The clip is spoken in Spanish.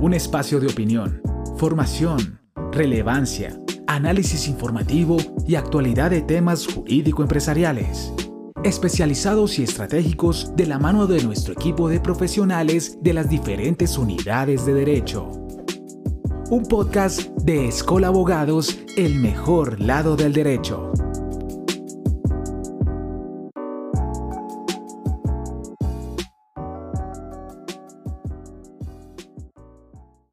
un espacio de opinión, formación, relevancia, análisis informativo y actualidad de temas jurídico-empresariales, especializados y estratégicos de la mano de nuestro equipo de profesionales de las diferentes unidades de derecho. Un podcast de Escola Abogados, el mejor lado del derecho.